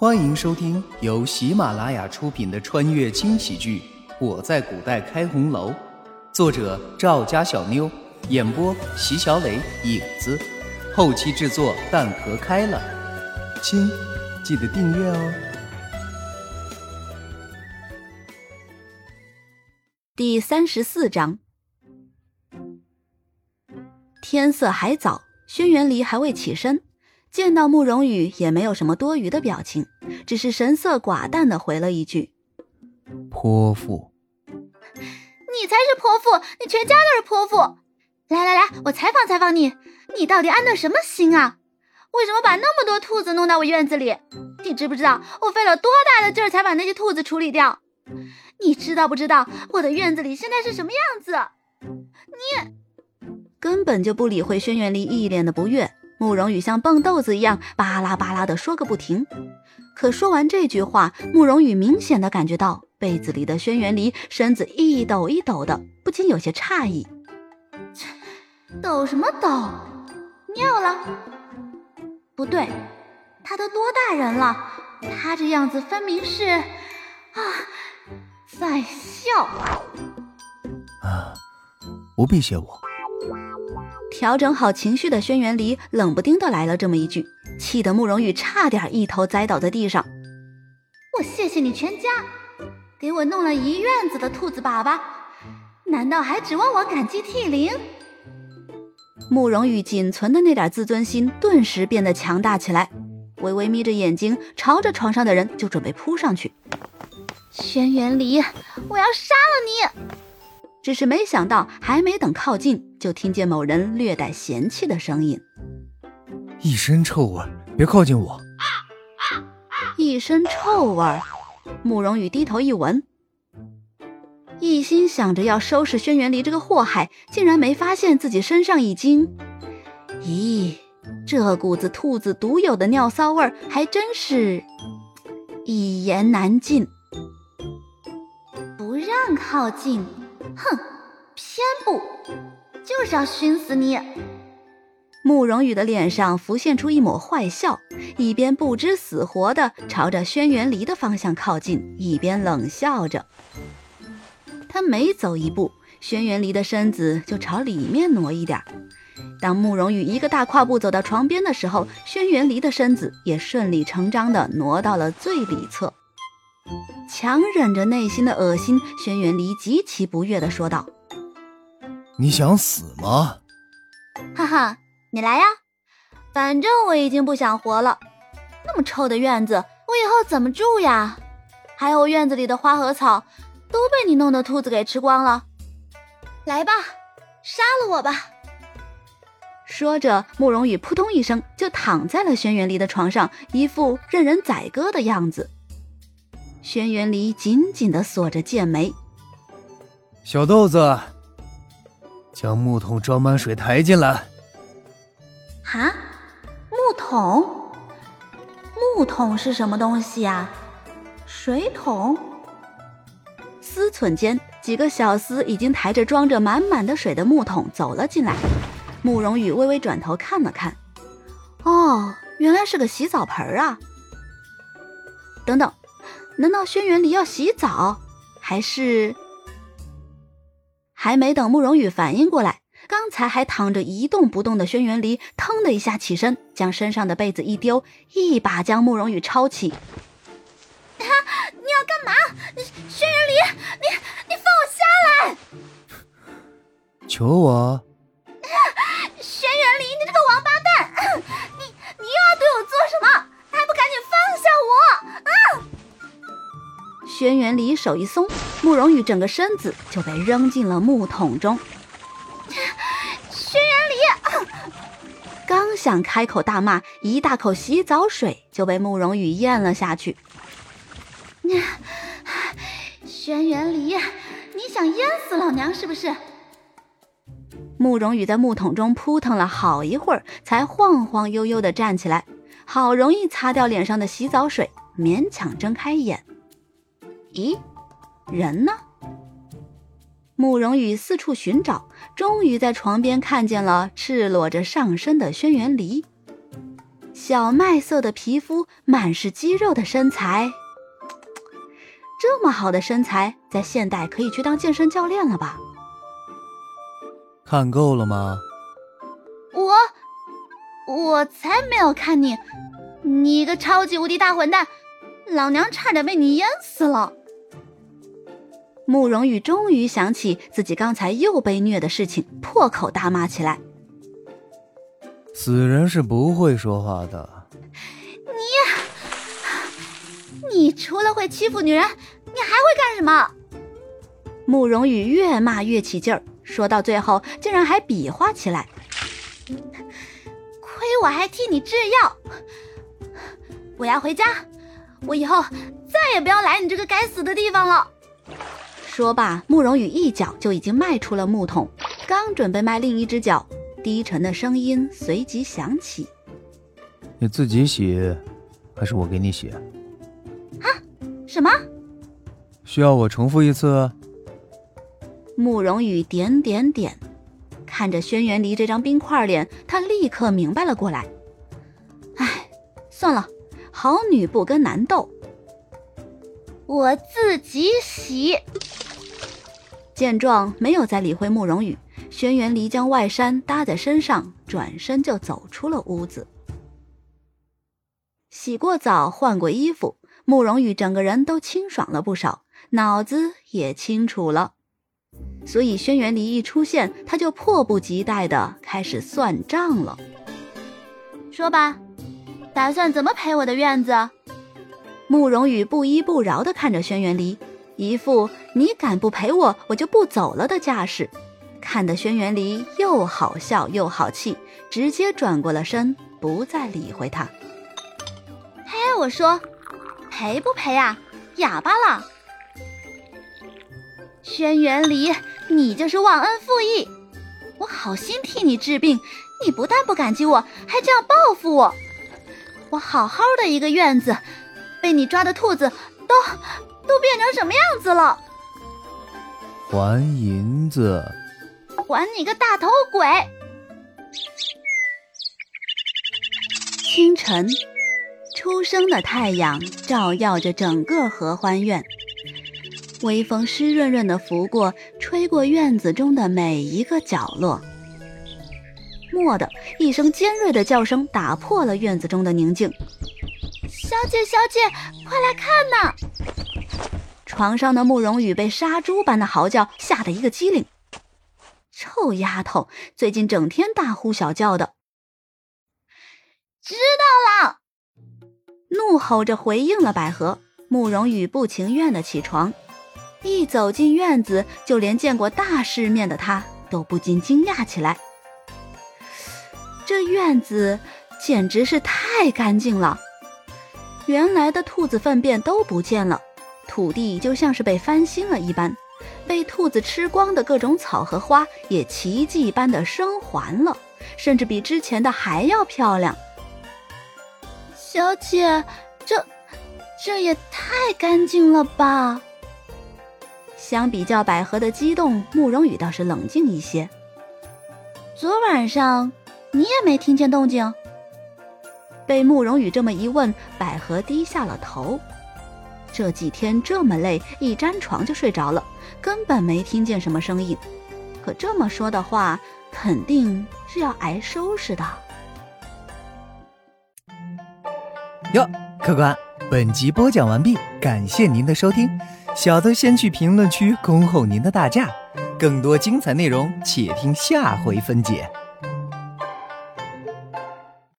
欢迎收听由喜马拉雅出品的穿越轻喜剧《我在古代开红楼》，作者赵家小妞，演播席小磊、影子，后期制作蛋壳开了。亲，记得订阅哦。第三十四章，天色还早，轩辕离还未起身。见到慕容羽，也没有什么多余的表情，只是神色寡淡的回了一句：“泼妇。”你才是泼妇，你全家都是泼妇！来来来，我采访采访你，你到底安的什么心啊？为什么把那么多兔子弄到我院子里？你知不知道我费了多大的劲儿才把那些兔子处理掉？你知道不知道我的院子里现在是什么样子？你根本就不理会轩辕离一脸的不悦。慕容羽像蹦豆子一样巴拉巴拉的说个不停，可说完这句话，慕容羽明显的感觉到被子里的轩辕离身子一抖一抖的，不禁有些诧异：抖什么抖？尿了？不对，他都多大人了？他这样子分明是啊，在笑。啊，不必谢我。调整好情绪的轩辕离冷不丁的来了这么一句，气得慕容羽差点一头栽倒在地上。我谢谢你全家，给我弄了一院子的兔子粑粑，难道还指望我感激涕零？慕容羽仅存的那点自尊心顿时变得强大起来，微微眯着眼睛，朝着床上的人就准备扑上去。轩辕离，我要杀了你！只是没想到，还没等靠近，就听见某人略带嫌弃的声音：“一身臭味，别靠近我！”一身臭味，慕容羽低头一闻，一心想着要收拾轩辕离这个祸害，竟然没发现自己身上已经……咦，这股子兔子独有的尿骚味，还真是一言难尽。不让靠近。哼，偏不，就是要熏死你！慕容羽的脸上浮现出一抹坏笑，一边不知死活的朝着轩辕离的方向靠近，一边冷笑着。他每走一步，轩辕离的身子就朝里面挪一点。当慕容羽一个大跨步走到床边的时候，轩辕离的身子也顺理成章的挪到了最里侧。强忍着内心的恶心，轩辕离极其不悦的说道：“你想死吗？”“哈哈，你来呀！反正我已经不想活了。那么臭的院子，我以后怎么住呀？还有院子里的花和草，都被你弄的兔子给吃光了。来吧，杀了我吧！”说着，慕容羽扑通一声就躺在了轩辕离的床上，一副任人宰割的样子。轩辕离紧紧的锁着剑眉。小豆子，将木桶装满水抬进来。哈，木桶？木桶是什么东西呀？水桶？思忖间，几个小厮已经抬着装着满满的水的木桶走了进来。慕容羽微微转头看了看，哦，原来是个洗澡盆啊。等等。难道轩辕离要洗澡？还是……还没等慕容羽反应过来，刚才还躺着一动不动的轩辕离，腾的一下起身，将身上的被子一丢，一把将慕容羽抄起。啊！你要干嘛？轩辕离，你你放我下来！求我。轩辕离手一松，慕容羽整个身子就被扔进了木桶中。轩辕离啊刚想开口大骂，一大口洗澡水就被慕容羽咽了下去。轩辕离，你想淹死老娘是不是？慕容羽在木桶中扑腾了好一会儿，才晃晃悠悠的站起来，好容易擦掉脸上的洗澡水，勉强睁开眼。咦，人呢？慕容羽四处寻找，终于在床边看见了赤裸着上身的轩辕离。小麦色的皮肤，满是肌肉的身材。这么好的身材，在现代可以去当健身教练了吧？看够了吗？我，我才没有看你，你个超级无敌大混蛋，老娘差点被你淹死了。慕容羽终于想起自己刚才又被虐的事情，破口大骂起来。死人是不会说话的。你，你除了会欺负女人，你还会干什么？慕容羽越骂越起劲儿，说到最后竟然还比划起来。亏我还替你制药，我要回家，我以后再也不要来你这个该死的地方了。说罢，慕容羽一脚就已经迈出了木桶，刚准备迈另一只脚，低沉的声音随即响起：“你自己洗，还是我给你洗？”啊？什么？需要我重复一次？慕容羽点点点，看着轩辕离这张冰块脸，他立刻明白了过来。唉，算了，好女不跟男斗，我自己洗。见状，没有再理会慕容羽。轩辕离将外衫搭在身上，转身就走出了屋子。洗过澡，换过衣服，慕容羽整个人都清爽了不少，脑子也清楚了。所以轩辕离一出现，他就迫不及待的开始算账了。说吧，打算怎么赔我的院子？慕容羽不依不饶的看着轩辕离。一副你敢不陪我，我就不走了的架势，看得轩辕离又好笑又好气，直接转过了身，不再理会他。嘿，我说，赔不赔啊？哑巴了？轩辕离，你就是忘恩负义！我好心替你治病，你不但不感激我，还这样报复我！我好好的一个院子，被你抓的兔子都……都变成什么样子了？还银子！还你个大头鬼！清晨，初升的太阳照耀着整个合欢院，微风湿润润的拂过，吹过院子中的每一个角落。蓦地，一声尖锐的叫声打破了院子中的宁静。小姐，小姐，快来看呐！床上的慕容羽被杀猪般的嚎叫吓得一个机灵。臭丫头，最近整天大呼小叫的。知道了，怒吼着回应了百合。慕容羽不情愿的起床，一走进院子，就连见过大世面的他都不禁惊讶起来。这院子简直是太干净了，原来的兔子粪便都不见了。土地就像是被翻新了一般，被兔子吃光的各种草和花也奇迹般的生还了，甚至比之前的还要漂亮。小姐，这这也太干净了吧！相比较百合的激动，慕容羽倒是冷静一些。昨晚上你也没听见动静？被慕容羽这么一问，百合低下了头。这几天这么累，一沾床就睡着了，根本没听见什么声音。可这么说的话，肯定是要挨收拾的。哟，客官，本集播讲完毕，感谢您的收听。小的先去评论区恭候您的大驾，更多精彩内容，且听下回分解。